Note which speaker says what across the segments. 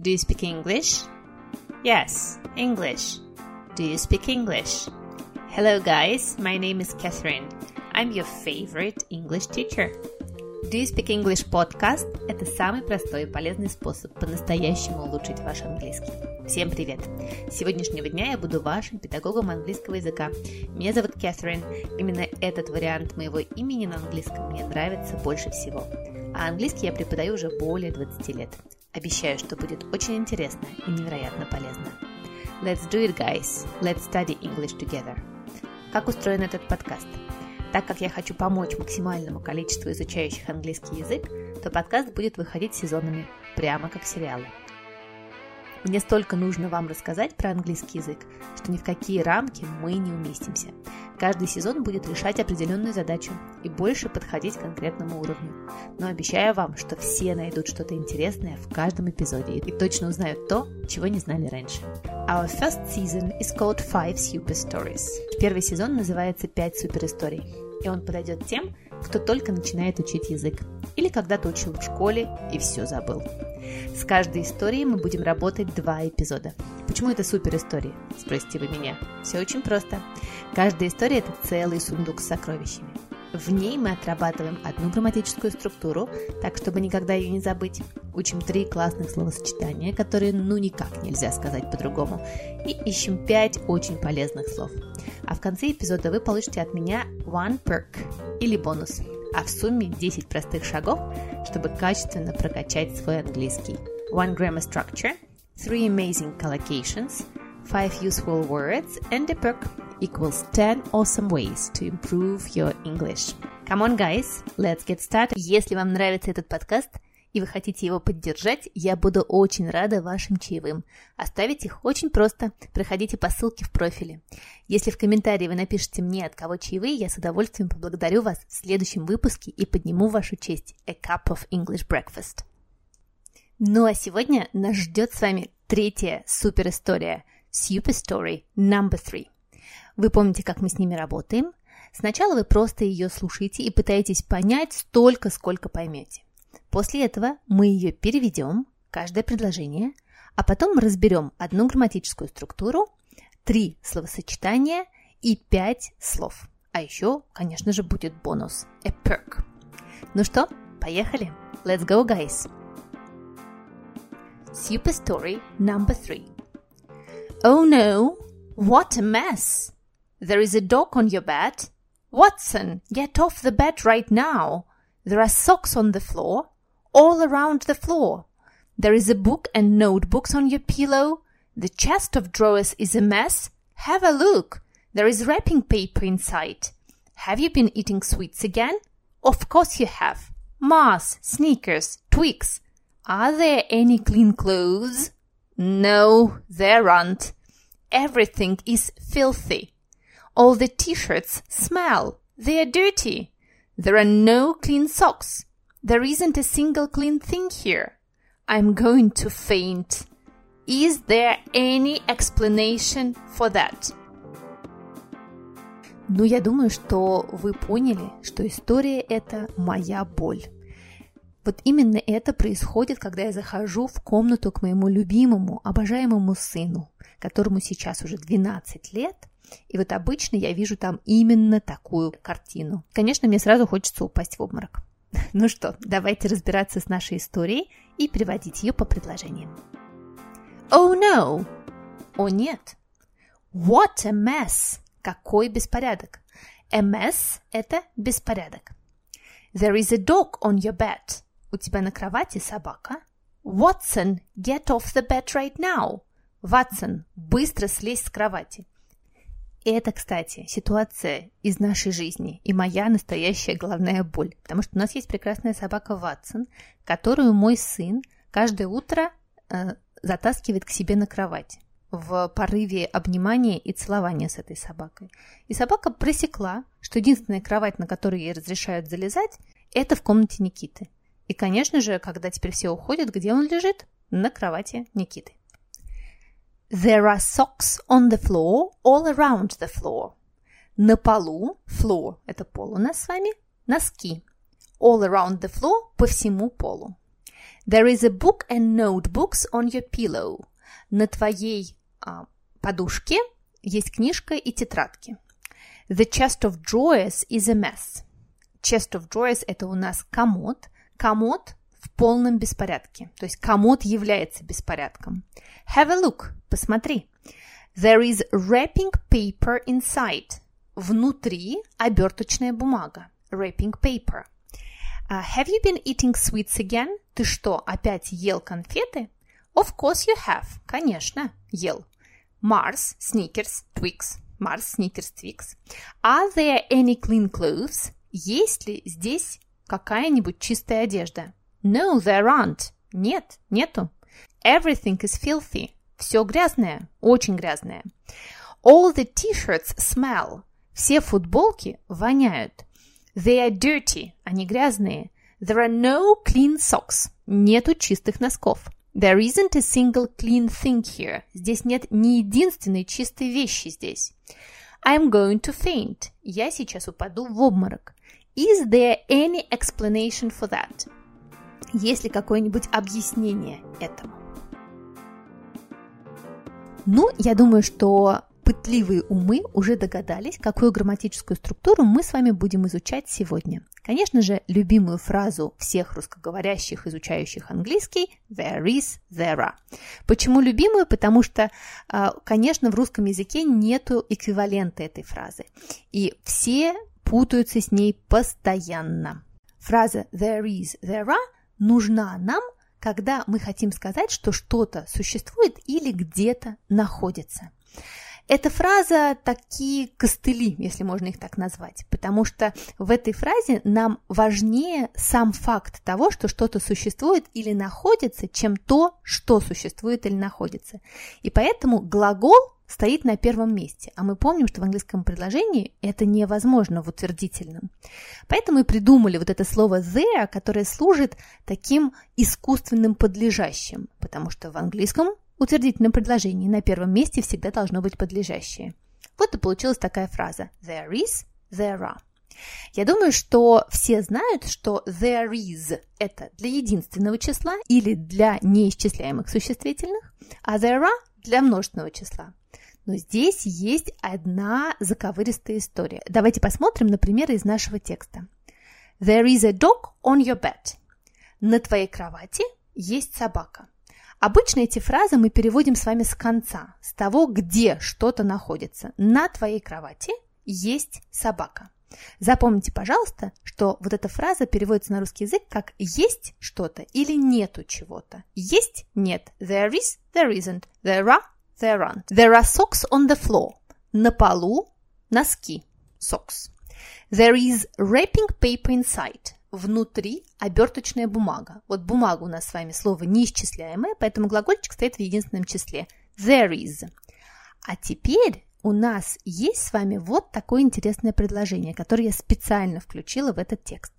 Speaker 1: Do you speak English? Yes, English. Do you speak English? Hello, guys. My name is Catherine. I'm your favorite English teacher. Do you speak English podcast – это самый простой и полезный способ по-настоящему улучшить ваш английский. Всем привет! С сегодняшнего дня я буду вашим педагогом английского языка. Меня зовут Кэтрин. Именно этот вариант моего имени на английском мне нравится больше всего. А английский я преподаю уже более 20 лет. Обещаю, что будет очень интересно и невероятно полезно. Let's do it, guys! Let's study English together! Как устроен этот подкаст? Так как я хочу помочь максимальному количеству изучающих английский язык, то подкаст будет выходить сезонами, прямо как сериалы. Мне столько нужно вам рассказать про английский язык, что ни в какие рамки мы не уместимся. Каждый сезон будет решать определенную задачу и больше подходить к конкретному уровню. Но обещаю вам, что все найдут что-то интересное в каждом эпизоде и точно узнают то, чего не знали раньше. Our first season is called Five Super Stories. Первый сезон называется «Пять суперисторий», и он подойдет тем, кто только начинает учить язык или когда-то учил в школе и все забыл. С каждой историей мы будем работать два эпизода. Почему это супер истории? Спросите вы меня. Все очень просто. Каждая история – это целый сундук с сокровищами. В ней мы отрабатываем одну грамматическую структуру, так чтобы никогда ее не забыть. Учим три классных словосочетания, которые ну никак нельзя сказать по-другому. И ищем пять очень полезных слов. А в конце эпизода вы получите от меня one perk или бонус. А в сумме 10 простых шагов, чтобы качественно прокачать свой английский. One grammar structure, three amazing collocations, five useful words and a perk equals 10 awesome ways to improve your English. Come on, guys, let's get started. Если вам нравится этот подкаст и вы хотите его поддержать, я буду очень рада вашим чаевым. Оставить их очень просто. Проходите по ссылке в профиле. Если в комментарии вы напишите мне, от кого чаевые, я с удовольствием поблагодарю вас в следующем выпуске и подниму вашу честь. A cup of English breakfast. Ну а сегодня нас ждет с вами третья супер история. Super Story number three. Вы помните, как мы с ними работаем? Сначала вы просто ее слушаете и пытаетесь понять столько, сколько поймете. После этого мы ее переведем, каждое предложение, а потом разберем одну грамматическую структуру, три словосочетания и пять слов. А еще, конечно же, будет бонус – a perk. Ну что, поехали? Let's go, guys! Super story number three. Oh no, what a mess! There is a dog on your bed. Watson, get off the bed right now. There are socks on the floor, all around the floor. There is a book and notebooks on your pillow. The chest of drawers is a mess. Have a look. There is wrapping paper inside. Have you been eating sweets again? Of course you have. Mars, Snickers, Twix. Are there any clean clothes? No, there aren't. Everything is filthy. All the t-shirts smell. They are dirty. There are no clean socks. There isn't a single clean thing here. I'm going to faint. Is there any explanation for that? Ну, я думаю, что вы поняли, что история – это моя боль. Вот именно это происходит, когда я захожу в комнату к моему любимому, обожаемому сыну, которому сейчас уже 12 лет, и вот обычно я вижу там именно такую картину. Конечно, мне сразу хочется упасть в обморок. Ну что, давайте разбираться с нашей историей и приводить ее по предложениям. Oh no! О нет! What a mess! Какой беспорядок! A mess – это беспорядок. There is a dog on your bed. У тебя на кровати собака. Watson, get off the bed right now. Ватсон, быстро слезь с кровати. И это, кстати, ситуация из нашей жизни и моя настоящая головная боль. Потому что у нас есть прекрасная собака Ватсон, которую мой сын каждое утро э, затаскивает к себе на кровать в порыве обнимания и целования с этой собакой. И собака просекла, что единственная кровать, на которую ей разрешают залезать, это в комнате Никиты. И, конечно же, когда теперь все уходят, где он лежит? На кровати Никиты. There are socks on the floor all around the floor. На полу, floor – это пол у нас с вами, носки. All around the floor – по всему полу. There is a book and notebooks on your pillow. На твоей а, подушке есть книжка и тетрадки. The chest of drawers is a mess. Chest of drawers – это у нас комод. Комод в полном беспорядке. То есть комод является беспорядком. Have a look. Посмотри. There is wrapping paper inside. Внутри оберточная бумага. Wrapping paper. Uh, have you been eating sweets again? Ты что, опять ел конфеты? Of course you have. Конечно, ел. Mars, Snickers, Twix. Mars, Snickers, Twix. Are there any clean clothes? Есть ли здесь какая-нибудь чистая одежда? No, there aren't. Нет, нету. Everything is filthy. Все грязное, очень грязное. All the t-shirts smell. Все футболки воняют. They are dirty. Они грязные. There are no clean socks. Нету чистых носков. There isn't a single clean thing here. Здесь нет ни единственной чистой вещи здесь. I'm going to faint. Я сейчас упаду в обморок. Is there any explanation for that? Есть ли какое-нибудь объяснение этому? Ну, я думаю, что пытливые умы уже догадались, какую грамматическую структуру мы с вами будем изучать сегодня. Конечно же, любимую фразу всех русскоговорящих, изучающих английский «there is, there are». Почему любимую? Потому что, а, конечно, в русском языке нету эквивалента этой фразы. И все путаются с ней постоянно. Фраза «there is, there are» нужна нам, когда мы хотим сказать, что что-то существует или где-то находится. Эта фраза такие костыли, если можно их так назвать, потому что в этой фразе нам важнее сам факт того, что что-то существует или находится, чем то, что существует или находится. И поэтому глагол стоит на первом месте, а мы помним, что в английском предложении это невозможно в утвердительном. Поэтому и придумали вот это слово there, которое служит таким искусственным подлежащим, потому что в английском утвердительном предложении на первом месте всегда должно быть подлежащее. Вот и получилась такая фраза there is, there are. Я думаю, что все знают, что there is – это для единственного числа или для неисчисляемых существительных, а there are – для множественного числа. Но здесь есть одна заковыристая история. Давайте посмотрим на примеры из нашего текста. There is a dog on your bed. На твоей кровати есть собака. Обычно эти фразы мы переводим с вами с конца, с того, где что-то находится. На твоей кровати есть собака. Запомните, пожалуйста, что вот эта фраза переводится на русский язык как «есть что-то» или «нету чего-то». Есть – нет. There is – there isn't. There are – there aren't. There are socks on the floor. На полу – носки. Socks. There is wrapping paper inside внутри оберточная бумага. Вот бумага у нас с вами слово неисчисляемое, поэтому глагольчик стоит в единственном числе. There is. А теперь у нас есть с вами вот такое интересное предложение, которое я специально включила в этот текст.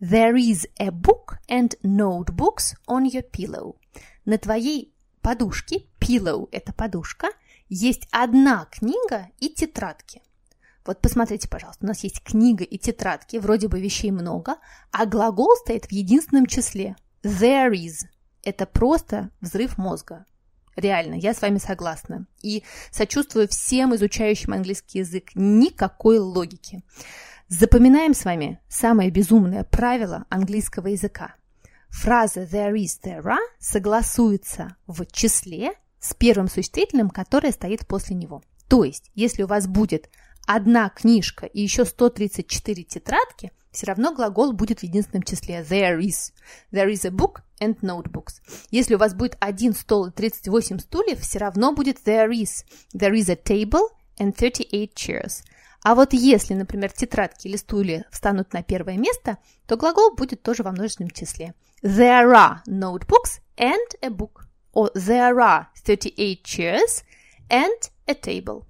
Speaker 1: There is a book and notebooks on your pillow. На твоей подушке, pillow – это подушка, есть одна книга и тетрадки. Вот посмотрите, пожалуйста, у нас есть книга и тетрадки, вроде бы вещей много, а глагол стоит в единственном числе. There is. Это просто взрыв мозга. Реально, я с вами согласна. И сочувствую всем изучающим английский язык. Никакой логики. Запоминаем с вами самое безумное правило английского языка. Фраза there is, there are согласуется в числе с первым существительным, которое стоит после него. То есть, если у вас будет одна книжка и еще 134 тетрадки, все равно глагол будет в единственном числе. There is. There is a book and notebooks. Если у вас будет один стол и 38 стульев, все равно будет there is. There is a table and 38 chairs. А вот если, например, тетрадки или стулья встанут на первое место, то глагол будет тоже во множественном числе. There are notebooks and a book. Or there are 38 chairs and a table.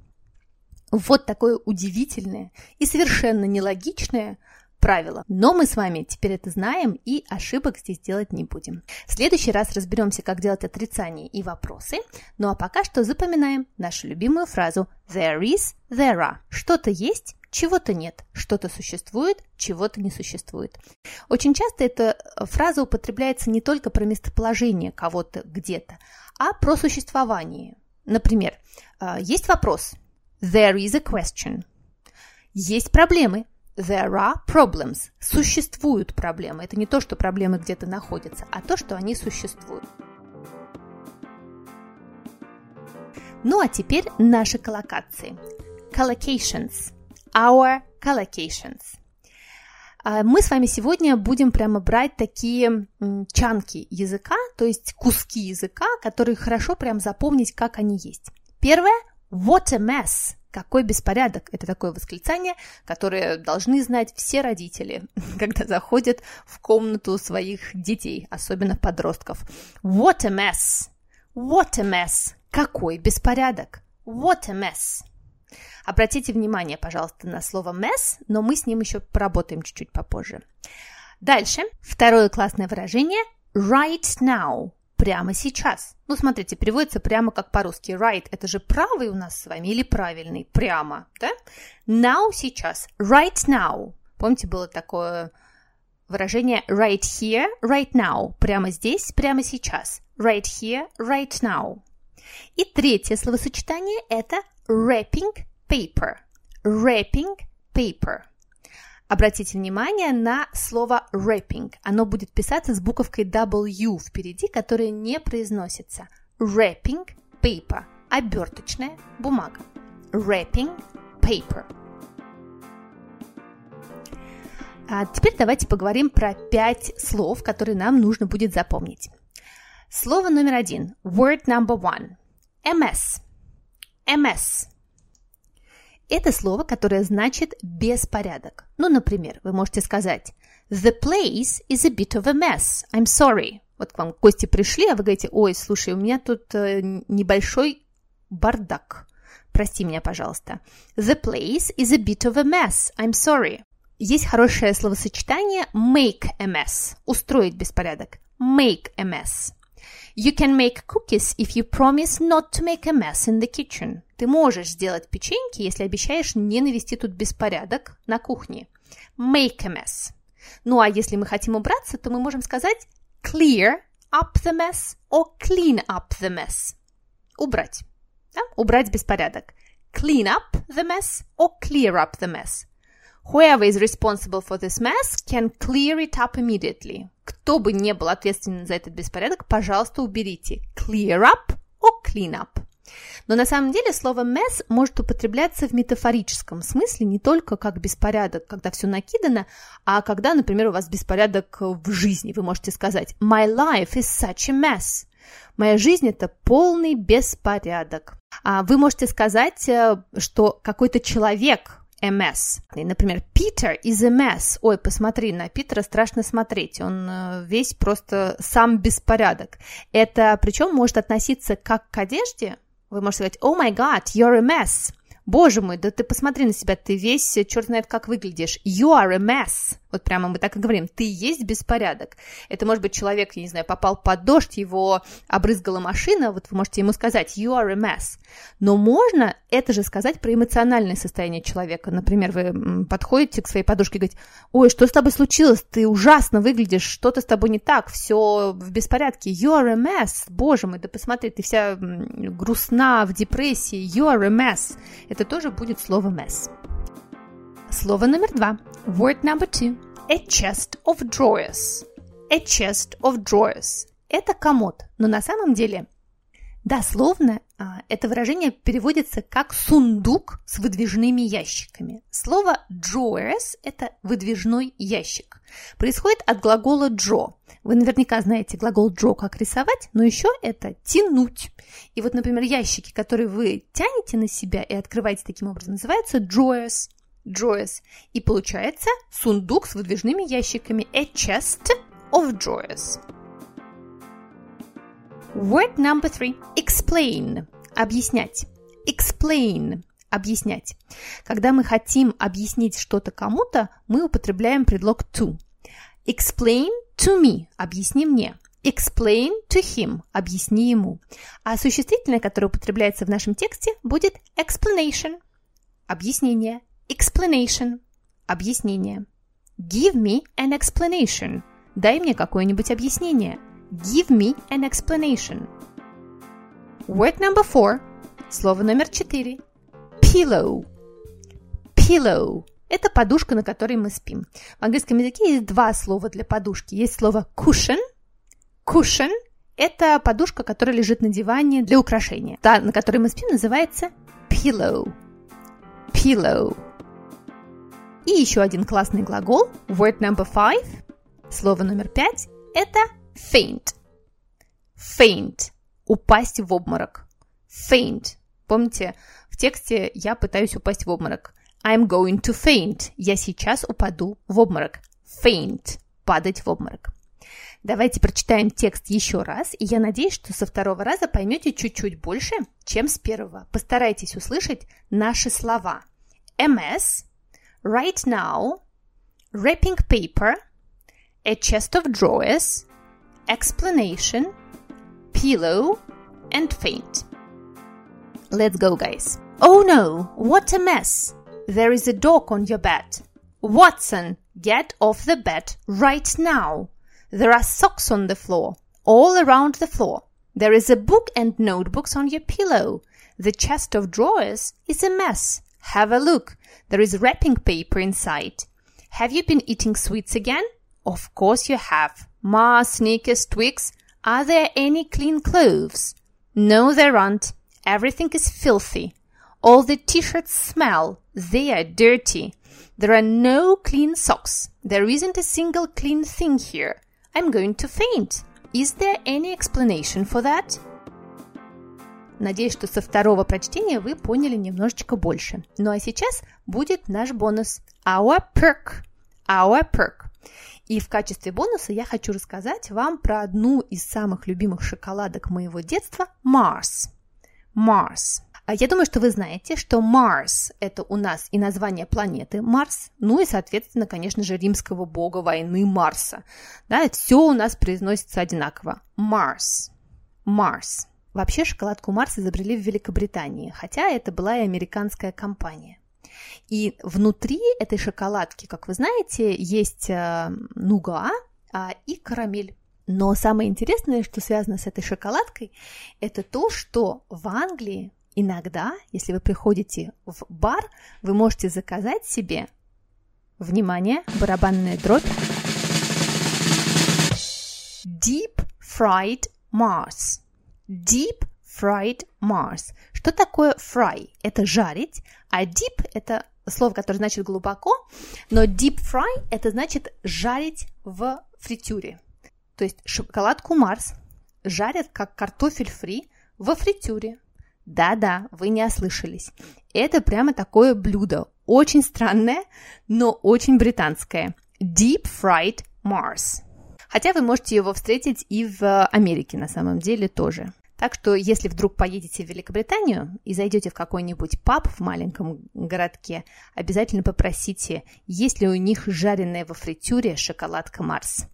Speaker 1: Вот такое удивительное и совершенно нелогичное правило. Но мы с вами теперь это знаем и ошибок здесь делать не будем. В следующий раз разберемся, как делать отрицания и вопросы. Ну а пока что запоминаем нашу любимую фразу There is, there are. Что-то есть чего-то нет, что-то существует, чего-то не существует. Очень часто эта фраза употребляется не только про местоположение кого-то где-то, а про существование. Например, а, есть вопрос There is a question. Есть проблемы There are problems. Существуют проблемы. Это не то, что проблемы где-то находятся, а то, что они существуют. Ну а теперь наши коллокации. Collocations. Our collocations. А, мы с вами сегодня будем прямо брать такие чанки языка, то есть куски языка, которые хорошо прям запомнить, как они есть. Первое – what a mess. Какой беспорядок! Это такое восклицание, которое должны знать все родители, когда заходят в комнату своих детей, особенно подростков. What a mess! What a mess! Какой беспорядок! What a mess! Обратите внимание, пожалуйста, на слово mess, но мы с ним еще поработаем чуть-чуть попозже. Дальше. Второе классное выражение right now прямо сейчас. Ну, смотрите, переводится прямо как по-русски. Right – это же правый у нас с вами или правильный? Прямо, да? Now – сейчас. Right now. Помните, было такое выражение right here, right now. Прямо здесь, прямо сейчас. Right here, right now. И третье словосочетание – это wrapping paper. Wrapping paper. Обратите внимание на слово wrapping. Оно будет писаться с буковкой W впереди, которая не произносится. Wrapping paper. Оберточная бумага. Wrapping paper. А теперь давайте поговорим про пять слов, которые нам нужно будет запомнить. Слово номер один. Word number one. MS. MS. Это слово, которое значит беспорядок. Ну, например, вы можете сказать The place is a bit of a mess. I'm sorry. Вот к вам гости пришли, а вы говорите, ой, слушай, у меня тут э, небольшой бардак. Прости меня, пожалуйста. The place is a bit of a mess. I'm sorry. Есть хорошее словосочетание make a mess. Устроить беспорядок. Make a mess. You can make cookies if you promise not to make a mess in the kitchen. Ты можешь сделать печеньки, если обещаешь не навести тут беспорядок на кухне. Make a mess. Ну а если мы хотим убраться, то мы можем сказать clear up the mess or clean up the mess. Убрать. Да? Убрать беспорядок. Clean up the mess or clear up the mess. Whoever is responsible for this mess can clear it up immediately. Кто бы не был ответственен за этот беспорядок, пожалуйста, уберите. Clear up or clean up. Но на самом деле слово mess может употребляться в метафорическом смысле не только как беспорядок, когда все накидано, а когда, например, у вас беспорядок в жизни. Вы можете сказать «My life is such a mess». Моя жизнь – это полный беспорядок. А вы можете сказать, э, что какой-то человек a mess. Например, Peter is a mess. Ой, посмотри, на Питера страшно смотреть. Он э, весь просто сам беспорядок. Это причем может относиться как к одежде. Вы можете сказать, oh my god, you're a mess. Боже мой, да ты посмотри на себя, ты весь черт знает как выглядишь. You are a mess. Вот прямо мы так и говорим, ты есть беспорядок. Это может быть человек, я не знаю, попал под дождь, его обрызгала машина, вот вы можете ему сказать you are a mess. Но можно это же сказать про эмоциональное состояние человека. Например, вы подходите к своей подружке и говорите, ой, что с тобой случилось? Ты ужасно выглядишь, что-то с тобой не так, все в беспорядке. You are a mess. Боже мой, да посмотри, ты вся грустна, в депрессии. You are a mess. Это тоже будет слово mess. Слово номер два. Word number two. A chest of drawers. A chest of drawers. Это комод, но на самом деле Дословно а, это выражение переводится как сундук с выдвижными ящиками. Слово drawers – это выдвижной ящик. Происходит от глагола draw. Вы наверняка знаете глагол draw как рисовать, но еще это тянуть. И вот, например, ящики, которые вы тянете на себя и открываете таким образом, называются drawers drawers. И получается сундук с выдвижными ящиками. A chest of drawers. Word number three. Explain. Объяснять. Explain. Объяснять. Когда мы хотим объяснить что-то кому-то, мы употребляем предлог to. Explain to me. Объясни мне. Explain to him. Объясни ему. А существительное, которое употребляется в нашем тексте, будет explanation. Объяснение Explanation. Объяснение. Give me an explanation. Дай мне какое-нибудь объяснение. Give me an explanation. Word number four. Слово номер четыре. Pillow. Pillow. Это подушка, на которой мы спим. В английском языке есть два слова для подушки. Есть слово cushion. Cushion – это подушка, которая лежит на диване для украшения. Та, на которой мы спим, называется pillow. Pillow. И еще один классный глагол. Word number five. Слово номер пять – это faint. Faint. Упасть в обморок. Faint. Помните, в тексте я пытаюсь упасть в обморок. I'm going to faint. Я сейчас упаду в обморок. Faint. Падать в обморок. Давайте прочитаем текст еще раз, и я надеюсь, что со второго раза поймете чуть-чуть больше, чем с первого. Постарайтесь услышать наши слова. MS, right now, wrapping paper, a chest of drawers, explanation, pillow, and faint. Let's go, guys. Oh no, what a mess! There is a dog on your bed. Watson, get off the bed right now. There are socks on the floor, all around the floor. There is a book and notebooks on your pillow. The chest of drawers is a mess. Have a look. There is wrapping paper inside. Have you been eating sweets again? Of course you have. Mars, Snickers, Twix. Are there any clean clothes? No, there aren't. Everything is filthy. All the t-shirts smell. They are dirty. There are no clean socks. There isn't a single clean thing here. I'm going to faint. Is there any explanation for that? Надеюсь, что со второго прочтения вы поняли немножечко больше. Ну а сейчас будет наш бонус. Our perk. Our perk. И в качестве бонуса я хочу рассказать вам про одну из самых любимых шоколадок моего детства – Mars. Mars. А я думаю, что вы знаете, что Mars – это у нас и название планеты Марс, ну и, соответственно, конечно же, римского бога войны Марса. Да, все у нас произносится одинаково. Mars. Mars. Вообще шоколадку Марс изобрели в Великобритании, хотя это была и американская компания. И внутри этой шоколадки, как вы знаете, есть э, нуга а, и карамель. Но самое интересное, что связано с этой шоколадкой, это то, что в Англии Иногда, если вы приходите в бар, вы можете заказать себе, внимание, барабанная дробь, Deep Fried Mars. Deep Fried Mars. Что такое fry? Это жарить, а deep – это слово, которое значит глубоко, но deep fry – это значит жарить в фритюре. То есть шоколадку Марс жарят как картофель фри во фритюре. Да-да, вы не ослышались. Это прямо такое блюдо. Очень странное, но очень британское. Deep Fried Mars. Хотя вы можете его встретить и в Америке на самом деле тоже. Так что, если вдруг поедете в Великобританию и зайдете в какой-нибудь паб в маленьком городке, обязательно попросите, есть ли у них жареная во фритюре шоколадка Марс.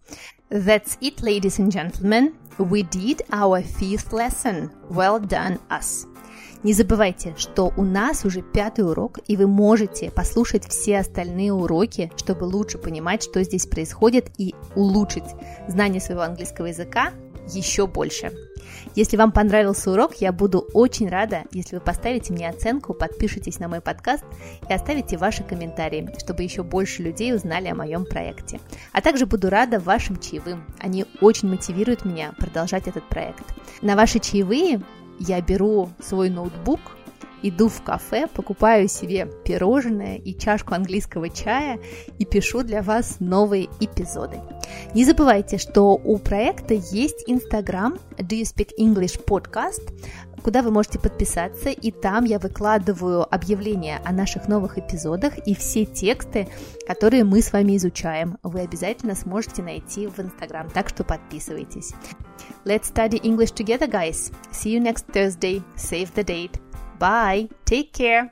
Speaker 1: That's it, ladies and gentlemen. We did our fifth lesson. Well done, us. Не забывайте, что у нас уже пятый урок, и вы можете послушать все остальные уроки, чтобы лучше понимать, что здесь происходит, и улучшить знание своего английского языка еще больше. Если вам понравился урок, я буду очень рада, если вы поставите мне оценку, подпишитесь на мой подкаст и оставите ваши комментарии, чтобы еще больше людей узнали о моем проекте. А также буду рада вашим чаевым. Они очень мотивируют меня продолжать этот проект. На ваши чаевые я беру свой ноутбук, иду в кафе, покупаю себе пирожное и чашку английского чая и пишу для вас новые эпизоды. Не забывайте, что у проекта есть Инстаграм Do You Speak English Podcast, куда вы можете подписаться, и там я выкладываю объявления о наших новых эпизодах и все тексты, которые мы с вами изучаем. Вы обязательно сможете найти в Инстаграм, так что подписывайтесь. Let's study English together, guys. See you next Thursday. Save the date. Bye. Take care.